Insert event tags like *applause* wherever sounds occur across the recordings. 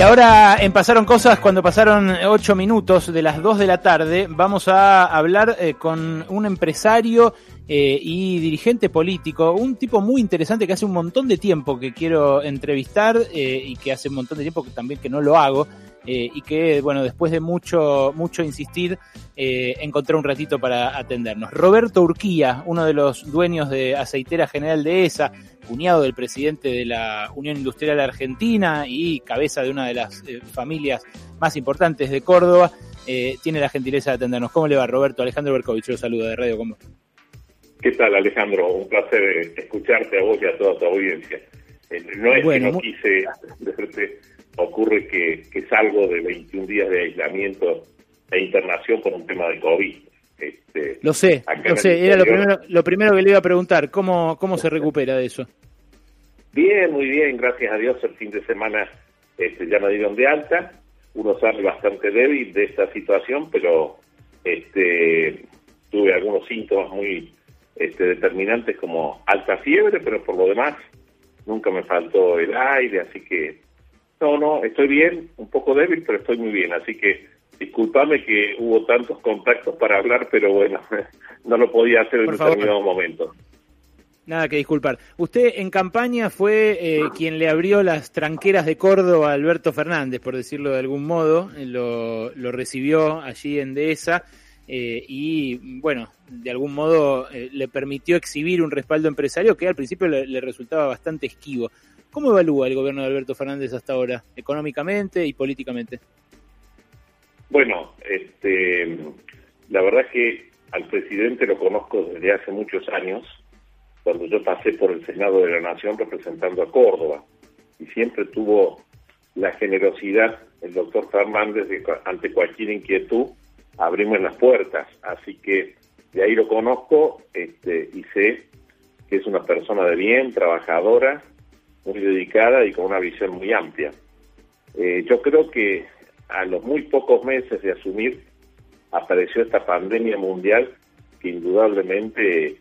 Y ahora en Pasaron Cosas, cuando pasaron ocho minutos de las dos de la tarde, vamos a hablar eh, con un empresario eh, y dirigente político, un tipo muy interesante que hace un montón de tiempo que quiero entrevistar eh, y que hace un montón de tiempo que también que no lo hago. Y que, bueno, después de mucho, mucho insistir, encontré un ratito para atendernos. Roberto Urquía, uno de los dueños de Aceitera General de ESA, cuñado del presidente de la Unión Industrial Argentina y cabeza de una de las eh, familias más importantes de Córdoba, eh, tiene la gentileza de atendernos. ¿Cómo le va, Roberto? Alejandro Berkovich, lo saludo de Radio Combo. ¿Qué tal, Alejandro? Un placer escucharte a vos y a toda tu audiencia. Eh, no es que no quise ocurre que, que salgo de 21 días de aislamiento e internación por un tema de COVID. Este, lo sé, lo sé, era lo primero, lo primero que le iba a preguntar, ¿cómo, cómo se recupera de eso? Bien, muy bien, gracias a Dios el fin de semana este, ya me dieron de alta, uno sale bastante débil de esta situación, pero este, tuve algunos síntomas muy este, determinantes como alta fiebre, pero por lo demás nunca me faltó el aire, así que no, no, estoy bien, un poco débil, pero estoy muy bien, así que Disculpame que hubo tantos contactos para hablar, pero bueno, *laughs* no lo podía hacer en determinado momento. Nada que disculpar. Usted en campaña fue eh, quien le abrió las tranqueras de Córdoba a Alberto Fernández, por decirlo de algún modo. Lo, lo recibió allí en Dehesa eh, y, bueno, de algún modo eh, le permitió exhibir un respaldo empresario que al principio le, resultaba bastante esquivo. ¿Cómo evalúa el gobierno de Alberto Fernández hasta ahora, económicamente y políticamente? Bueno, este, la verdad es que al presidente lo conozco desde hace muchos años, cuando yo pasé por el Senado de la Nación representando a Córdoba, y siempre tuvo la generosidad el doctor Fernández de ante cualquier inquietud abrimos las puertas, así que de ahí lo conozco este, y sé que es una persona de bien, trabajadora, muy dedicada y con una visión muy amplia. Eh, yo creo que a los muy pocos meses de asumir, apareció esta pandemia mundial que indudablemente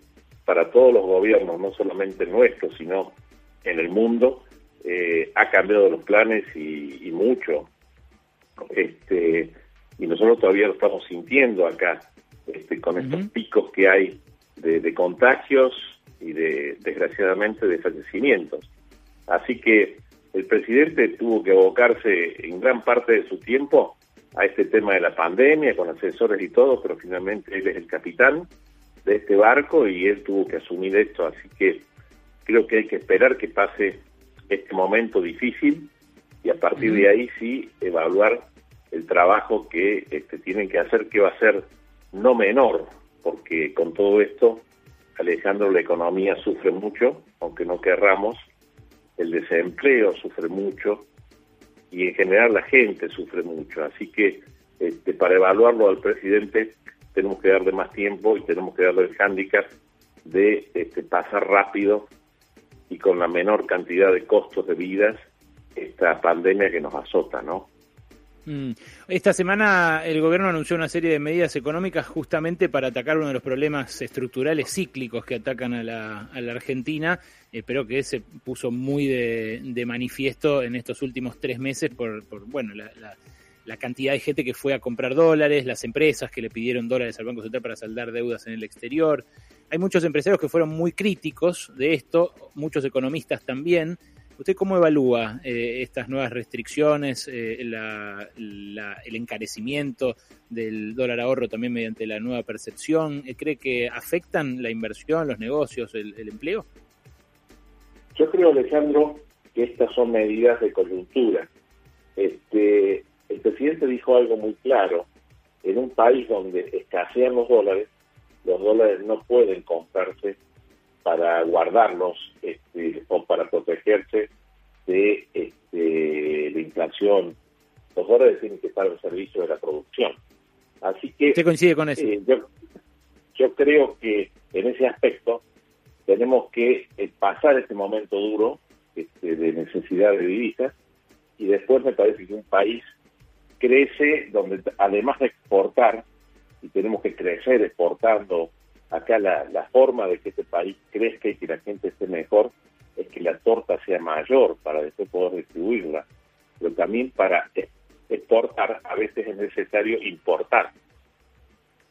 para todos los gobiernos, no solamente nuestros, sino en el mundo, eh, ha cambiado los planes y, mucho. Este, y nosotros todavía lo estamos sintiendo acá, este, con estos picos que hay de, de contagios y de, desgraciadamente, de fallecimientos. Así que el presidente tuvo que abocarse en gran parte de su tiempo a este tema de la pandemia, con asesores y todo, pero finalmente él es el capitán de este barco y él tuvo que asumir esto, así que creo que hay que esperar que pase este momento difícil y a partir de ahí sí evaluar el trabajo que este, tienen que hacer, que va a ser no menor, porque con todo esto, Alejandro, la economía sufre mucho, aunque no querramos, el desempleo sufre mucho y en general la gente sufre mucho. Así que este, para evaluarlo al presidente tenemos que darle más tiempo y tenemos que darle el hándicap de este, pasar rápido y con la menor cantidad de costos de vidas esta pandemia que nos azota, ¿no? Mm. Esta semana el gobierno anunció una serie de medidas económicas justamente para atacar uno de los problemas estructurales cíclicos que atacan a la, Argentina, eh, pero que se puso muy de, manifiesto en estos últimos tres meses por, bueno, la, cantidad de gente que fue a comprar dólares, las empresas que le pidieron dólares al Banco Central para saldar deudas en el exterior. Hay muchos empresarios que fueron muy críticos de esto, muchos economistas también, ¿Usted cómo evalúa eh, estas nuevas restricciones, eh, el encarecimiento del dólar ahorro también mediante la nueva percepción? Eh, ¿Cree que afectan la inversión, los negocios, el, empleo? Yo creo, Alejandro, que estas son medidas de coyuntura. Este, el presidente dijo algo muy claro. En un país donde escasean los dólares, los dólares no pueden comprarse para guardarlos este, o para protegerse de este, la inflación. Los dólares tienen que estar al servicio de la producción. Así que... ¿Usted coincide con eso? Eh, yo, creo que en ese aspecto tenemos que eh, pasar este momento duro este, de necesidad de divisas y después me parece que un país crece donde además de exportar, y tenemos que crecer exportando acá la, forma de que este país crezca y que la gente esté mejor es que la torta sea mayor para después poder distribuirla. pero también para exportar a veces es necesario importar.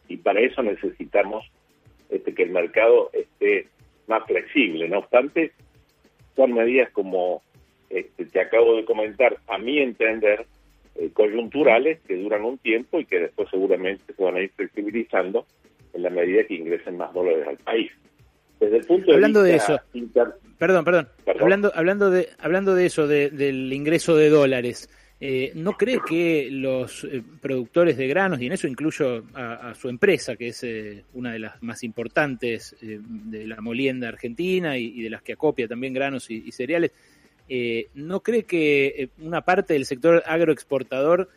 Y para eso necesitamos este, que el mercado esté más flexible. No obstante, son medidas como este, te acabo de comentar, a mi entender, eh, coyunturales que duran un tiempo y que después seguramente se van a ir flexibilizando en la medida que ingresen más dólares al país. Desde el punto hablando de, eso, perdón, perdón, hablando hablando de hablando de eso del ingreso de dólares. Eh, ¿No cree que los eh, productores de granos, y en eso incluyo a, su empresa, que es eh, una de las más importantes de la molienda argentina y, de las que acopia también granos y, cereales, ¿no cree que una parte del sector agroexportador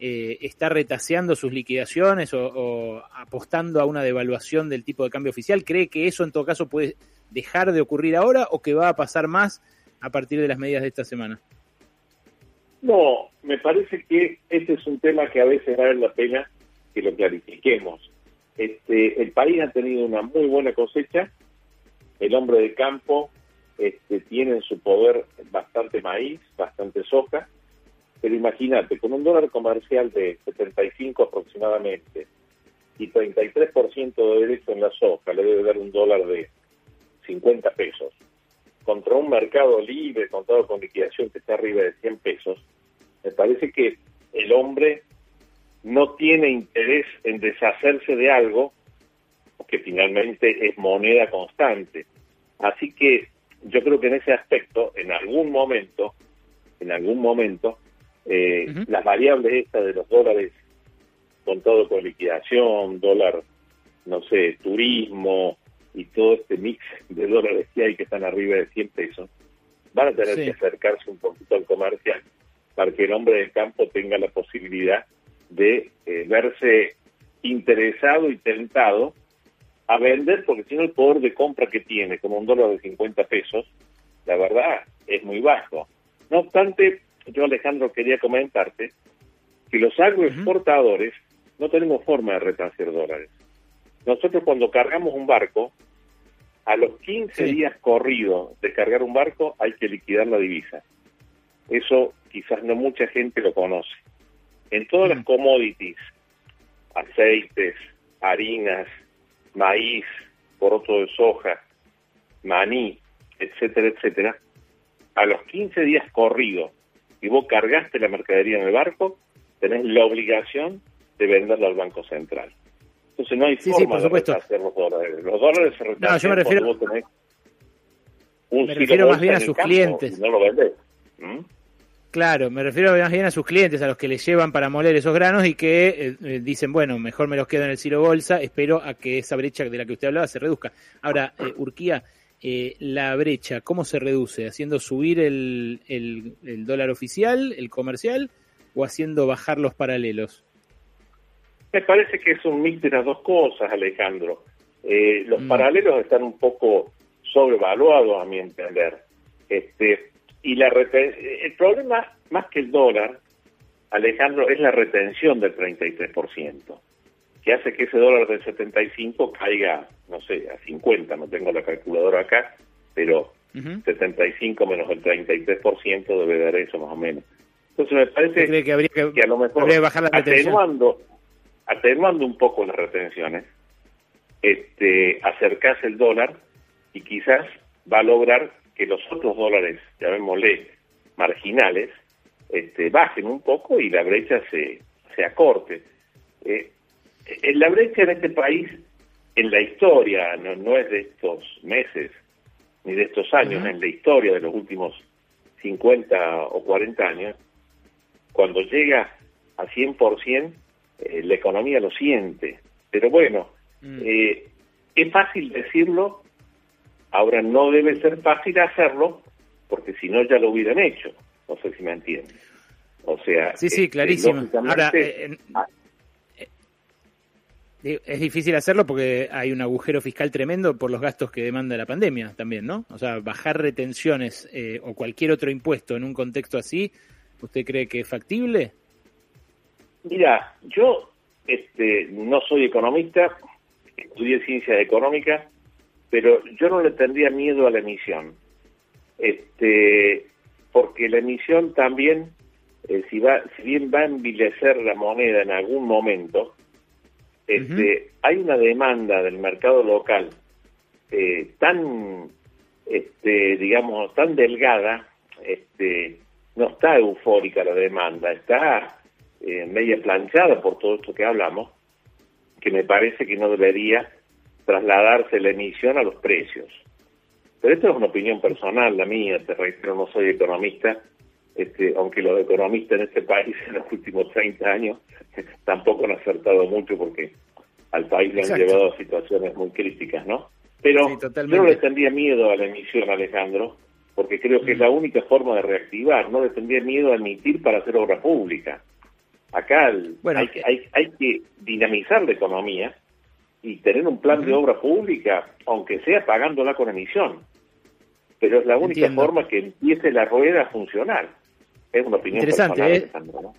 está retaseando sus liquidaciones o, apostando a una devaluación del tipo de cambio oficial? ¿Cree que eso en todo caso puede dejar de ocurrir ahora o que va a pasar más a partir de las medidas de esta semana? No, me parece que este es un tema que a veces vale la pena que lo clarifiquemos. Este, el país ha tenido una muy buena cosecha, el hombre de campo este, tiene en su poder bastante maíz, bastante soja, pero imagínate, con un dólar comercial de 75 aproximadamente y 33% de derecho en la soja, le debe dar un dólar de 50 pesos contra un mercado libre, contado con liquidación que está arriba de 100 pesos, me parece que el hombre no tiene interés en deshacerse de algo que finalmente es moneda constante. Así que yo creo que en ese aspecto, en algún momento, en algún momento, eh, las variables estas de los dólares contado con liquidación, dólar, no sé, turismo, y todo este mix de dólares que hay que están arriba de 100 pesos, van a tener que acercarse un poquito al comercial para que el hombre del campo tenga la posibilidad de eh, verse interesado y tentado a vender, porque si no el poder de compra que tiene, como un dólar de 50 pesos, la verdad es muy bajo. No obstante, yo Alejandro quería comentarte que los agroexportadores no tenemos forma de retransferir dólares. Nosotros cuando cargamos un barco, a los 15 días corridos de cargar un barco hay que liquidar la divisa. Eso quizás no mucha gente lo conoce. En todas las commodities, aceites, harinas, maíz, poroto de soja, maní, etcétera, etcétera, a los 15 días corridos y vos cargaste la mercadería en el barco, tenés la obligación de venderla al Banco Central. Entonces no hay forma de hacer los dólares. Los dólares se No, yo me refiero, me refiero más bien a sus clientes. no lo vendés. Claro, me refiero más bien a sus clientes, a los que les llevan para moler esos granos y que eh, eh, dicen, bueno, mejor me los quedo en el silo bolsa, espero a que esa brecha de la que usted hablaba se reduzca. Ahora, eh, Urquía, eh, la brecha, ¿cómo se reduce? ¿Haciendo subir el, el, el dólar oficial, el comercial, o haciendo bajar los paralelos? Me parece que es un mix de las dos cosas, Alejandro. Eh, los mm. paralelos están un poco sobrevaluados, a mi entender. Este, y la el problema, más que el dólar, Alejandro, es la retención del 33%, que hace que ese dólar del 75 caiga, no sé, a 50, no tengo la calculadora acá, pero 75 menos el 33% debe dar eso más o menos. Entonces me parece que, habría que, a lo mejor bajar la atenuando, atenuando un poco las retenciones, este, acercarse el dólar y quizás va a lograr que los otros dólares, llamémosle marginales, este, bajen un poco y la brecha se, se acorte. Eh, la brecha en este país, en la historia, no, no es de estos meses ni de estos años, en la historia de los últimos 50 o 40 años, cuando llega a 100%, eh, la economía lo siente. Pero bueno, mm. eh, es fácil decirlo, ahora no debe ser fácil hacerlo, porque si no ya lo hubieran hecho. No sé si me entienden. O sea, sí, sí, este, clarísimo. Ahora, eh. Es difícil hacerlo porque hay un agujero fiscal tremendo por los gastos que demanda la pandemia también, ¿no? O sea, bajar retenciones o cualquier otro impuesto en un contexto así, ¿usted cree que es factible? Mira, yo este, no soy economista, estudié ciencia económica, pero yo no le tendría miedo a la emisión, este, porque la emisión también eh, si va, si bien va a envilecer la moneda en algún momento, este, hay una demanda del mercado local eh, tan, este, digamos, tan delgada, este, no está eufórica la demanda, está eh, media planchada por todo esto que hablamos, que me parece que no debería trasladarse la emisión a los precios. Pero esto es una opinión personal, la mía, te reitero, no soy economista, este, aunque los economistas en este país en los últimos 30 años *laughs* tampoco han acertado mucho porque al país le han llevado a situaciones muy críticas, ¿no? Pero yo no le tendría miedo a la emisión, Alejandro, porque creo que es la única forma de reactivar, no le tendría miedo a emitir para hacer obra pública. Acá hay, que, hay, hay que dinamizar la economía y tener un plan de obra pública, aunque sea pagándola con emisión. Pero es la única forma que empiece la rueda a funcionar. Es una opinión Interesante, ¿eh?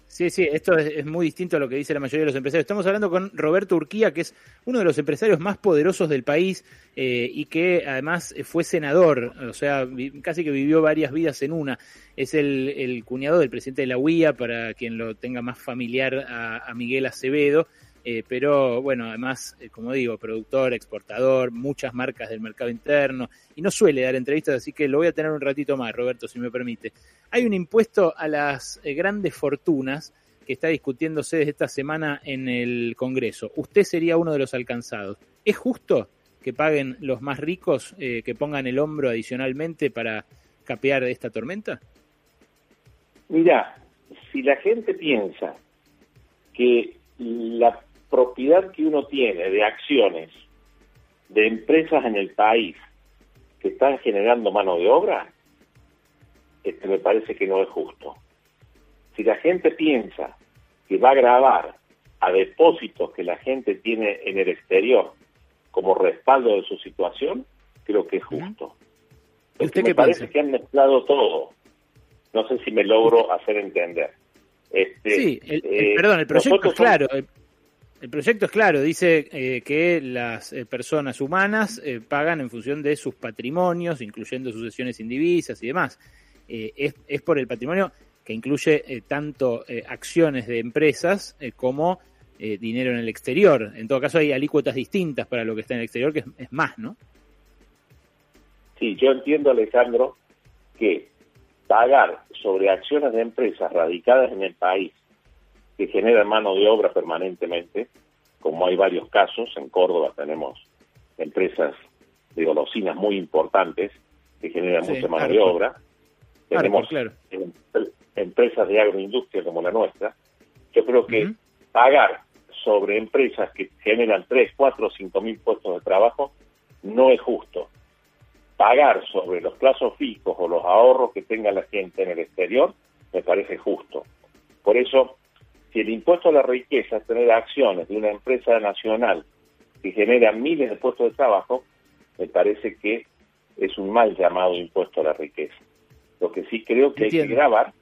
Sí, sí, esto es, muy distinto a lo que dice la mayoría de los empresarios. Estamos hablando con Roberto Urquía, que es uno de los empresarios más poderosos del país eh, y que además fue senador, o sea, casi que vivió varias vidas en una. Es el, cuñado del presidente de la UIA, para quien lo tenga más familiar a Miguel Acevedo. Eh, pero bueno, además, eh, como digo, productor, exportador, muchas marcas del mercado interno, y no suele dar entrevistas, así que lo voy a tener un ratito más, Roberto, si me permite. Hay un impuesto a las eh, grandes fortunas que está discutiéndose desde esta semana en el Congreso. Usted sería uno de los alcanzados. ¿Es justo que paguen los más ricos, que pongan el hombro adicionalmente para capear esta tormenta? Mira, si la gente piensa que la propiedad que uno tiene de acciones de empresas en el país que están generando mano de obra, este me parece que no es justo. Si la gente piensa que va a grabar a depósitos que la gente tiene en el exterior como respaldo de su situación, creo que es justo. ¿Usted me parece que han mezclado todo. No sé si me logro hacer entender. Este, sí, eh, perdón, el proyecto es claro. El proyecto es claro, dice eh, que las eh, personas humanas eh, pagan en función de sus patrimonios, incluyendo sucesiones indivisas y demás. Es, es, por el patrimonio que incluye tanto acciones de empresas como dinero en el exterior. En todo caso hay alícuotas distintas para lo que está en el exterior, que es, más, ¿no? Sí, yo entiendo, Alejandro, que pagar sobre acciones de empresas radicadas en el país que generan mano de obra permanentemente, como hay varios casos, en Córdoba tenemos empresas de golosinas muy importantes que generan mucha mano de obra, tenemos em, empresas de agroindustria como la nuestra, yo creo que pagar sobre empresas que generan 3, 4, 5 mil puestos de trabajo no es justo. Pagar sobre los plazos fijos o los ahorros que tenga la gente en el exterior me parece justo. Por eso si el impuesto a la riqueza es tener acciones de una empresa nacional que genera miles de puestos de trabajo, me parece que es un mal llamado impuesto a la riqueza. Lo que sí creo que hay que grabar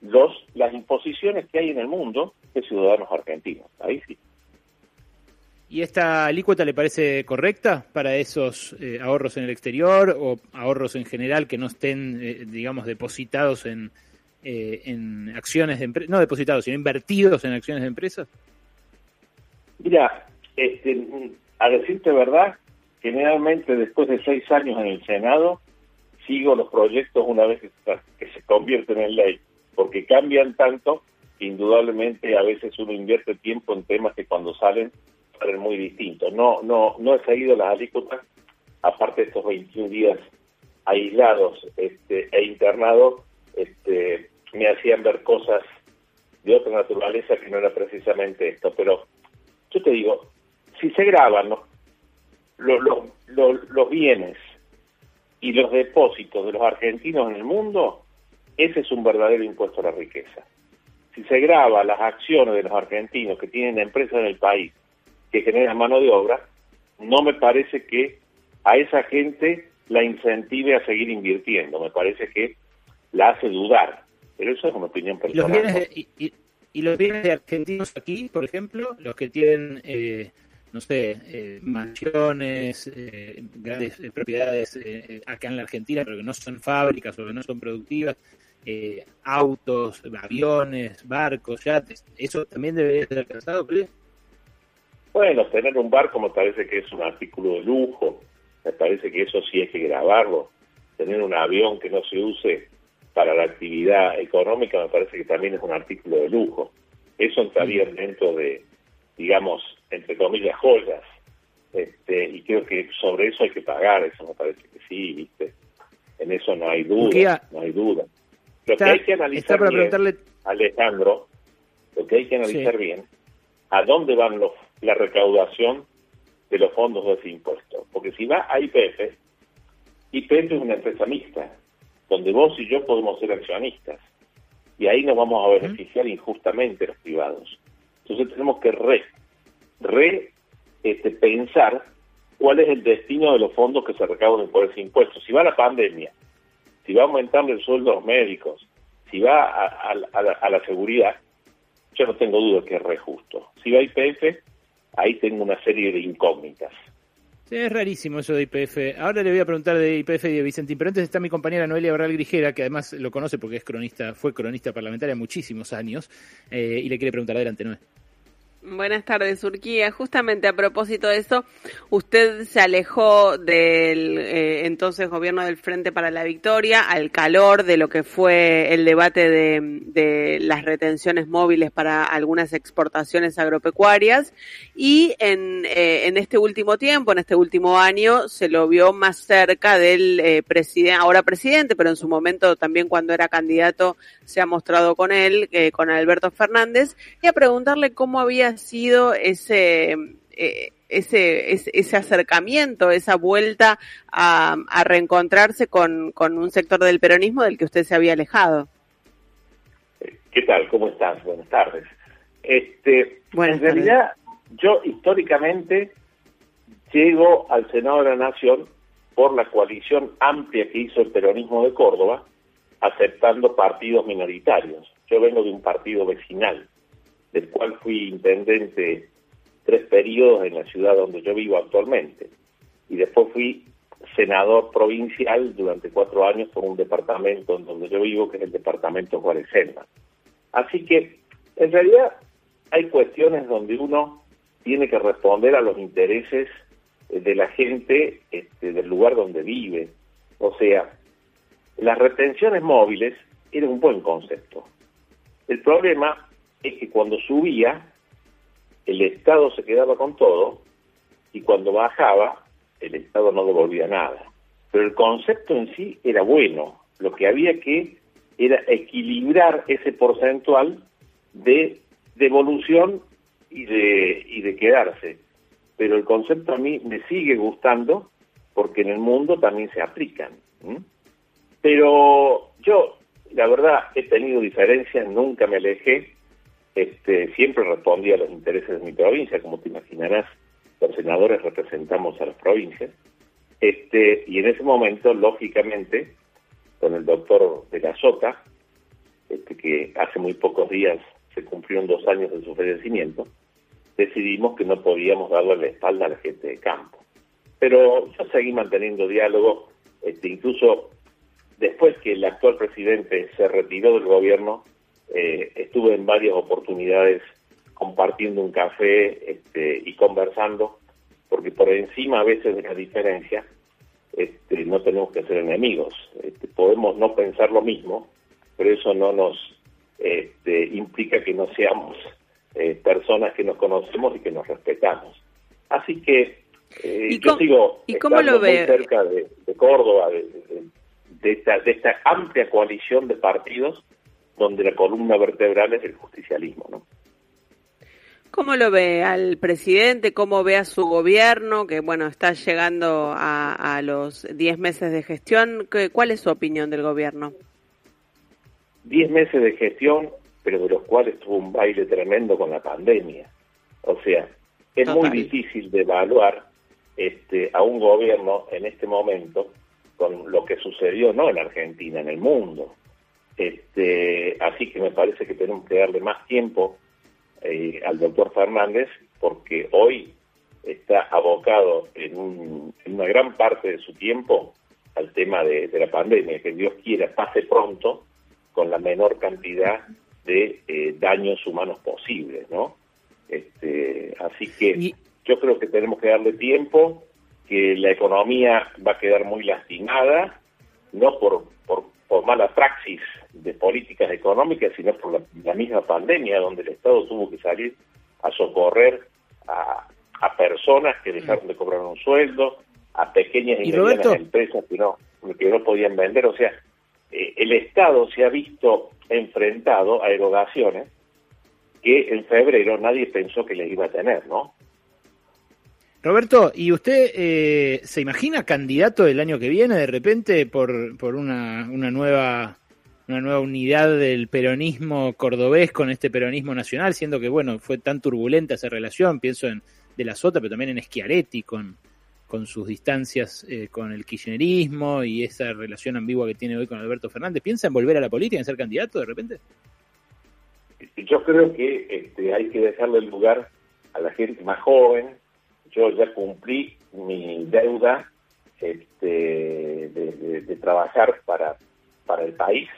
los, las imposiciones que hay en el mundo de ciudadanos argentinos. Ahí sí. ¿Y esta alícuota le parece correcta para esos eh, ahorros en el exterior o ahorros en general que no estén, eh, digamos, depositados en, eh, en acciones de empresas, no depositados, sino invertidos en acciones de empresas? Mira, este, a decirte verdad, generalmente después de seis años en el Senado, sigo los proyectos una vez que, se convierten en ley, porque cambian tanto indudablemente a veces uno invierte tiempo en temas que cuando salen salen muy distintos. No, no, no he seguido las alícuotas, aparte de estos 21 días aislados este, e internados, este, me hacían ver cosas de otra naturaleza que no era precisamente esto. Pero yo te digo, si se graban los, los, bienes y los depósitos de los argentinos en el mundo, ese es un verdadero impuesto a la riqueza. Si se graba las acciones de los argentinos que tienen empresas en el país que generan mano de obra, no me parece que a esa gente la incentive a seguir invirtiendo, me parece que la hace dudar. Pero eso es una opinión personal. Los bienes de, y, los bienes de argentinos aquí, por ejemplo, los que tienen, eh, no sé, eh, mansiones, eh, grandes propiedades acá en la Argentina, pero que no son fábricas o que no son productivas, eh, autos, aviones, barcos, yates. ¿Eso también debería ser alcanzado, Bueno, tener un barco me parece que es un artículo de lujo, me parece que eso sí hay que grabarlo. Tener un avión que no se use para la actividad económica me parece que también es un artículo de lujo. Eso entraría dentro de, digamos, entre comillas, joyas. Este, y creo que sobre eso hay que pagar, eso me parece que sí, ¿viste? En eso no hay duda, no hay duda. Lo que hay que analizar bien, Alejandro, lo que hay que analizar bien, a dónde van los, la recaudación de los fondos de ese impuesto. Porque si va a IPF, IPF es una empresa mixta, donde vos y yo podemos ser accionistas. Y ahí nos vamos a beneficiar injustamente los privados. Entonces tenemos que re, re este, pensar cuál es el destino de los fondos que se recaudan por ese impuesto. Si va la pandemia, si va a aumentar el sueldo a los médicos, si va a, la, seguridad, yo no tengo duda que es re justo. Si va IPF, ahí tengo una serie de incógnitas. Es rarísimo eso de IPF. Ahora le voy a preguntar de IPF y de Vicentín, pero antes está mi compañera Noelia Barral Grijera, que además lo conoce porque es cronista, fue cronista parlamentaria muchísimos años, eh, y le quiere preguntar adelante, Noelia. Buenas tardes, Urquía. Justamente a propósito de eso, usted se alejó del eh, entonces gobierno del Frente para la Victoria al calor de lo que fue el debate de, las retenciones móviles para algunas exportaciones agropecuarias y en, eh, en este último tiempo, en este último año, se lo vio más cerca del eh, presidente, ahora presidente, pero en su momento también cuando era candidato se ha mostrado con él, con Alberto Fernández, y a preguntarle cómo había sido ese, eh, ese, ese, acercamiento, esa vuelta a, reencontrarse con, con, un sector del peronismo del que usted se había alejado? ¿Qué tal? ¿Cómo estás? Buenas tardes. Este, en realidad, yo históricamente llego al Senado de la Nación por la coalición amplia que hizo el peronismo de Córdoba, aceptando partidos minoritarios. Yo vengo de un partido vecinal del cual fui intendente tres periodos en la ciudad donde yo vivo actualmente. Y después fui senador provincial durante cuatro años por un departamento en donde yo vivo, que es el departamento Juárez Así que, en realidad, hay cuestiones donde uno tiene que responder a los intereses de la gente este, del lugar donde vive. O sea, las retenciones móviles eran un buen concepto. El problema es que cuando subía, el Estado se quedaba con todo y cuando bajaba, el Estado no devolvía nada. Pero el concepto en sí era bueno. Lo que había que era equilibrar ese porcentual de devolución y de, y de quedarse. Pero el concepto a mí me sigue gustando porque en el mundo también se aplican. Pero yo, la verdad, he tenido diferencias, nunca me alejé este, siempre respondía a los intereses de mi provincia, como te imaginarás, los senadores representamos a las provincias, este, y en ese momento, lógicamente, con el doctor de la Sota, este, que hace muy pocos días se cumplieron dos años de su fallecimiento, decidimos que no podíamos darle la espalda a la gente de campo. Pero yo seguí manteniendo diálogo, este, incluso después que el actual presidente se retiró del gobierno, eh, estuve en varias oportunidades compartiendo un café este, y conversando, porque por encima a veces de la diferencia este, no tenemos que ser enemigos. Este, podemos no pensar lo mismo, pero eso no nos este, implica que no seamos eh, personas que nos conocemos y que nos respetamos. Así que eh, yo sigo ¿y estando muy cerca de, Córdoba, de, esta, de esta amplia coalición de partidos donde la columna vertebral es el justicialismo, ¿no? ¿Cómo lo ve al presidente? ¿Cómo ve a su gobierno? Que, bueno, está llegando a, los 10 meses de gestión. ¿Cuál es su opinión del gobierno? 10 meses de gestión, pero de los cuales tuvo un baile tremendo con la pandemia. O sea, es muy difícil de evaluar este, a un gobierno en este momento con lo que sucedió no en Argentina, en el mundo. Este, así que me parece que tenemos que darle más tiempo eh, al doctor Fernández porque hoy está abocado en, una gran parte de su tiempo al tema de, la pandemia, que Dios quiera pase pronto con la menor cantidad de eh, daños humanos posibles, ¿no? Este, así que yo creo que tenemos que darle tiempo, que la economía va a quedar muy lastimada, no por, por, mala praxis de políticas económicas, sino por la, misma pandemia, donde el Estado tuvo que salir a socorrer a, a personas que dejaron de cobrar un sueldo, a pequeñas y, medianas empresas que no, que no podían vender. O sea, eh, el Estado se ha visto enfrentado a erogaciones que en febrero nadie pensó que les iba a tener, ¿no? Roberto, ¿y usted eh, se imagina candidato el año que viene de repente por, por una, una nueva una nueva unidad del peronismo cordobés con este peronismo nacional, siendo que bueno fue tan turbulenta esa relación, pienso en de la Sota, pero también en Schiaretti con, con sus distancias eh, con el kirchnerismo y esa relación ambigua que tiene hoy con Alberto Fernández. ¿Piensa en volver a la política, en ser candidato de repente? Yo creo que este, hay que dejarle el lugar a la gente más joven. Yo ya cumplí mi deuda este, de, trabajar para, para el país.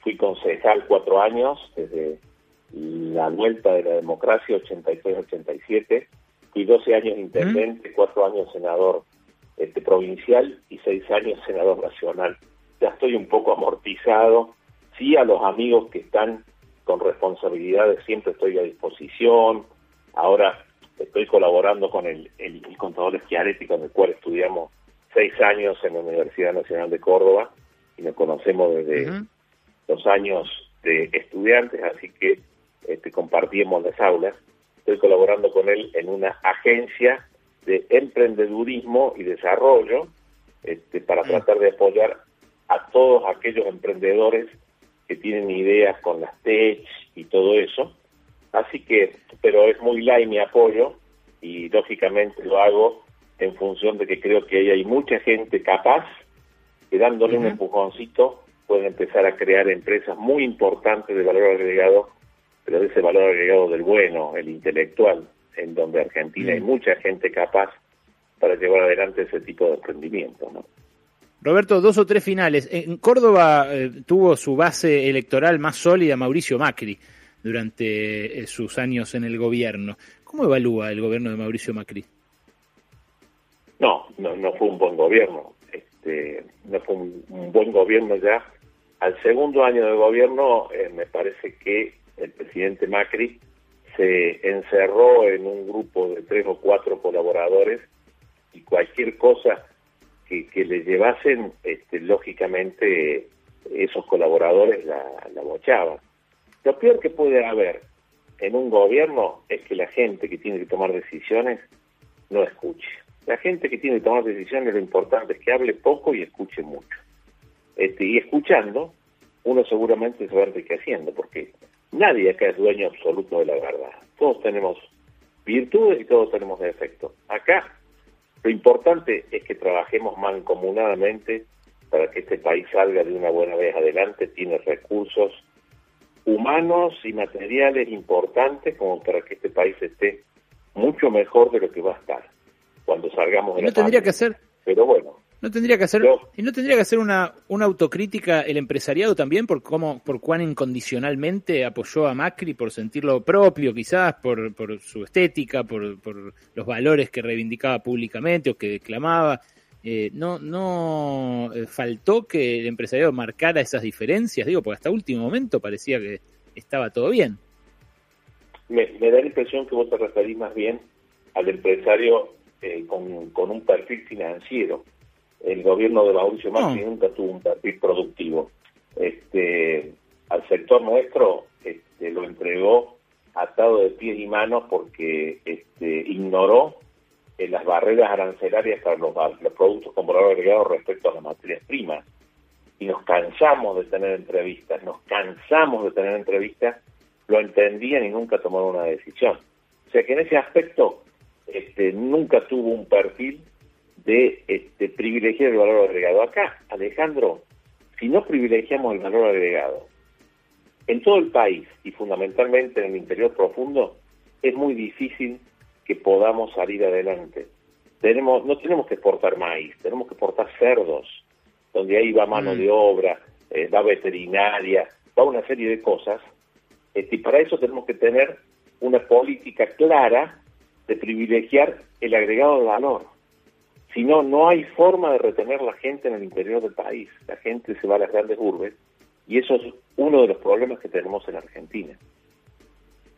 Fui concejal cuatro años, desde la vuelta de la democracia 83-87 y 12 años intendente, 4 años senador este, provincial y 6 años senador nacional. Ya estoy un poco amortizado. Sí, a los amigos que están con responsabilidades siempre estoy a disposición. Ahora estoy colaborando con el, el, contador Schiaretti, con el cual estudiamos 6 años en la Universidad Nacional de Córdoba y nos conocemos desde los años de estudiantes, así que este, compartimos las aulas. Estoy colaborando con él en una agencia de emprendedurismo y desarrollo este, para tratar de apoyar a todos aquellos emprendedores que tienen ideas con las TECH y todo eso. Así que, pero es muy light mi apoyo y lógicamente lo hago en función de que creo que ahí hay mucha gente capaz que dándole un empujoncito puede empezar a crear empresas muy importantes de valor agregado pero de ese valor agregado del bueno, el intelectual, en donde Argentina hay mucha gente capaz para llevar adelante ese tipo de emprendimiento. ¿no? Roberto, dos o tres finales. En Córdoba eh, tuvo su base electoral más sólida Mauricio Macri durante eh, sus años en el gobierno. ¿Cómo evalúa el gobierno de Mauricio Macri? No, no, no fue un buen gobierno. Este, no fue un, buen gobierno ya. Al segundo año de gobierno eh, me parece que el presidente Macri se encerró en un grupo de tres o cuatro colaboradores y cualquier cosa que, le llevasen, este, lógicamente esos colaboradores la, la bochaban. Lo peor que puede haber en un gobierno es que la gente que tiene que tomar decisiones no escuche. La gente que tiene que tomar decisiones lo importante es que hable poco y escuche mucho. Este, y escuchando, uno seguramente se va enriqueciendo, porque Nadie acá es dueño absoluto de la verdad. Todos tenemos virtudes y todos tenemos defectos. Acá lo importante es que trabajemos mancomunadamente para que este país salga de una buena vez adelante. Tiene recursos humanos y materiales importantes como para que este país esté mucho mejor de lo que va a estar cuando salgamos de no tendría que hacer pero bueno. ¿No tendría que hacer, y no tendría que hacer una, una autocrítica el empresariado también por cómo, por cuán incondicionalmente apoyó a Macri por sentirlo propio, quizás, por, por su estética, por, por los valores que reivindicaba públicamente o que declamaba? Eh, no, no eh, faltó que el empresariado marcara esas diferencias, digo, porque hasta último momento parecía que estaba todo bien. Me, da la impresión que vos te referís más bien al empresario eh, con, con un perfil financiero el gobierno de Mauricio Macri nunca tuvo un perfil productivo. Este, al sector nuestro este, lo entregó atado de pies y manos porque este, ignoró las barreras arancelarias para los, productos con valor agregado respecto a las materias primas. Y nos cansamos de tener entrevistas, nos cansamos de tener entrevistas, lo entendían y nunca tomaron una decisión. O sea que en ese aspecto este, nunca tuvo un perfil de este, privilegiar el valor agregado. Acá, Alejandro, si no privilegiamos el valor agregado en todo el país y fundamentalmente en el interior profundo, es muy difícil que podamos salir adelante. Tenemos, no tenemos que exportar maíz, tenemos que exportar cerdos, donde ahí va mano mm. de obra, eh, va veterinaria, va una serie de cosas. Este, y para eso tenemos que tener una política clara de privilegiar el agregado de valor. Si no, no hay forma de retener la gente en el interior del país. La gente se va a las grandes urbes y eso es uno de los problemas que tenemos en Argentina.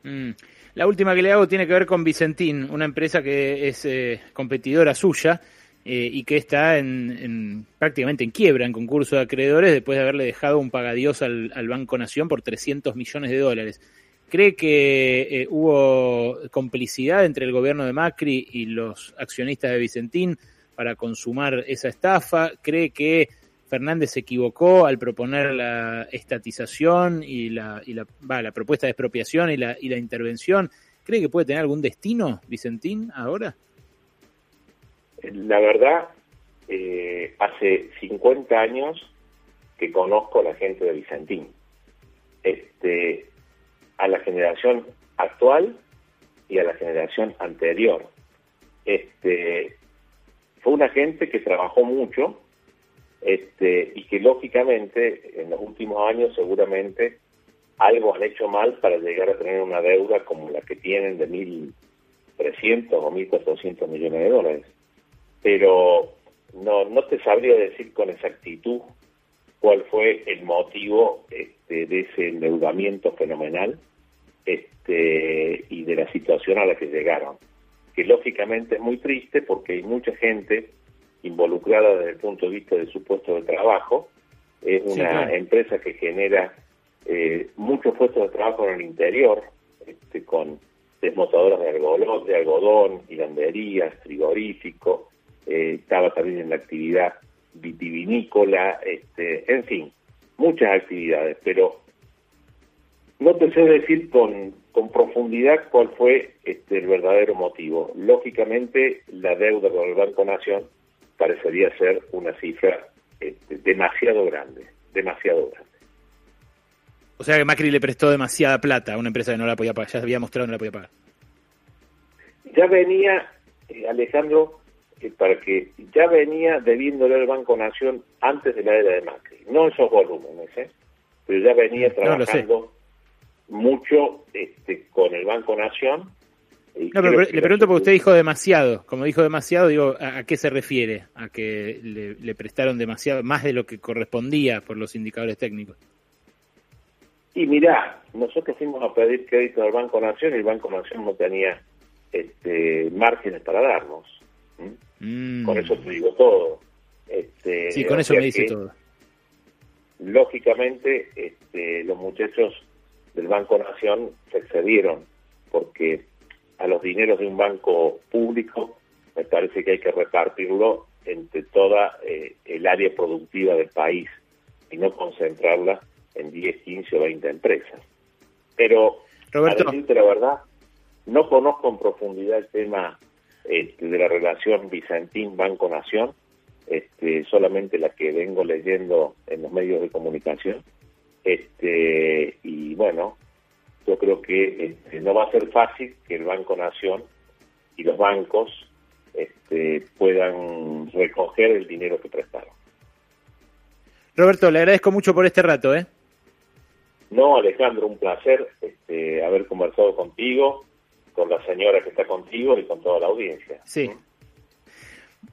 Mm. La última que le hago tiene que ver con Vicentín, una empresa que es eh, competidora suya eh, y que está en, prácticamente en quiebra en concurso de acreedores después de haberle dejado un pagadios al, Banco Nación por 300 millones de dólares. ¿Cree que eh, hubo complicidad entre el gobierno de Macri y los accionistas de Vicentín para consumar esa estafa? ¿Cree que Fernández se equivocó al proponer la estatización y la, y la, la propuesta de expropiación y la, y la intervención? ¿Cree que puede tener algún destino Vicentín ahora? La verdad, eh, hace 50 años que conozco a la gente de Vicentín. Este, a la generación actual y a la generación anterior. Este, fue una gente que trabajó mucho este, y que lógicamente en los últimos años seguramente algo han hecho mal para llegar a tener una deuda como la que tienen de 1.300 o 1.400 millones de dólares. Pero no, no te sabría decir con exactitud cuál fue el motivo este, de ese endeudamiento fenomenal este, y de la situación a la que llegaron, que lógicamente es muy triste porque hay mucha gente involucrada desde el punto de vista de su puesto de trabajo, es una empresa que genera eh, muchos puestos de trabajo en el interior, este, con desmotadoras de algodón, de algodón, hilanderías, frigoríficos, eh, estaba también en la actividad vitivinícola, este, en fin, muchas actividades, pero no te sé decir con, con profundidad cuál fue este, el verdadero motivo. Lógicamente, la deuda con el Banco Nación parecería ser una cifra este, demasiado grande, demasiado grande. O sea que Macri le prestó demasiada plata a una empresa que no la podía pagar, ya había mostrado que no la podía pagar. Ya venía, eh, Alejandro, para que ya venía debiéndole al Banco Nación antes de la era de Macri. No esos volúmenes, ¿eh? pero ya venía trabajando mucho este, con el Banco Nación. No, pero le pregunto porque usted dijo demasiado. Como dijo demasiado, digo, ¿a, qué se refiere? ¿A que le, prestaron demasiado, más de lo que correspondía por los indicadores técnicos? Y mirá, nosotros fuimos a pedir crédito al Banco Nación y el Banco Nación no tenía este, márgenes para darnos. Mm. Con eso te digo todo. Este, sí, con eso me dice todo. Lógicamente, este, los muchachos del Banco Nación se excedieron porque a los dineros de un banco público me parece que hay que repartirlo entre toda eh, el área productiva del país y no concentrarla en 10, 15 o 20 empresas. Pero, Roberto. a decirte la verdad, no conozco en profundidad el tema este, de la relación Bizantín-Banco Nación, este, solamente la que vengo leyendo en los medios de comunicación. Este, y bueno, yo creo que este, no va a ser fácil que el Banco Nación y los bancos este, puedan recoger el dinero que prestaron. Roberto, le agradezco mucho por este rato. ¿eh? No, Alejandro, un placer este, haber conversado contigo con la señora que está contigo y con toda la audiencia. Sí.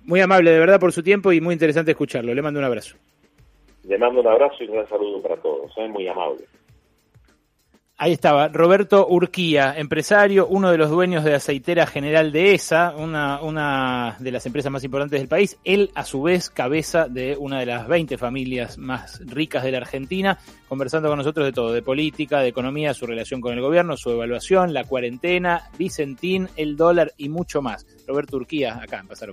Muy amable, de verdad, por su tiempo y muy interesante escucharlo. Le mando un abrazo. Le mando un abrazo y un gran saludo para todos. Es ¿eh? muy amable. Ahí estaba, Roberto Urquía, empresario, uno de los dueños de Aceitera General de ESA, una, una de las empresas más importantes del país. Él, a su vez, cabeza de una de las 20 familias más ricas de la Argentina, conversando con nosotros de todo, de política, de economía, su relación con el gobierno, su evaluación, la cuarentena, Vicentín, el dólar y mucho más. Roberto Urquía, acá en Cosas.